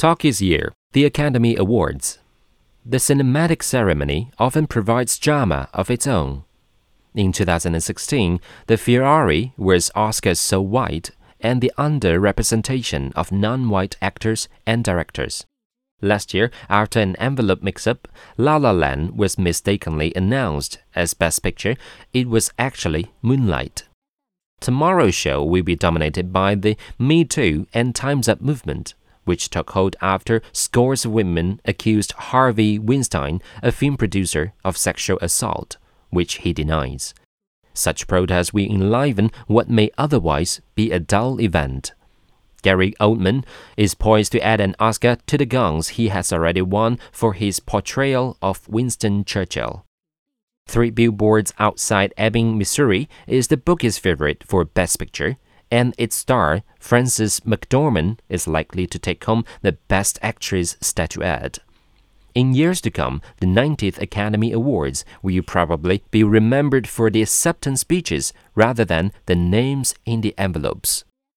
Talk is Year, the Academy Awards. The cinematic ceremony often provides drama of its own. In 2016, the Ferrari was Oscars so white and the underrepresentation of non white actors and directors. Last year, after an envelope mix up, La La Land was mistakenly announced as Best Picture. It was actually Moonlight. Tomorrow's show will be dominated by the Me Too and Time's Up movement, which took hold after scores of women accused Harvey Weinstein, a film producer, of sexual assault, which he denies. Such protests will enliven what may otherwise be a dull event. Gary Oldman is poised to add an Oscar to the guns he has already won for his portrayal of Winston Churchill. Three Billboards Outside Ebbing, Missouri is the bookie's favorite for Best Picture, and its star, Frances McDormand, is likely to take home the Best Actress statuette. In years to come, the 90th Academy Awards will probably be remembered for the acceptance speeches rather than the names in the envelopes.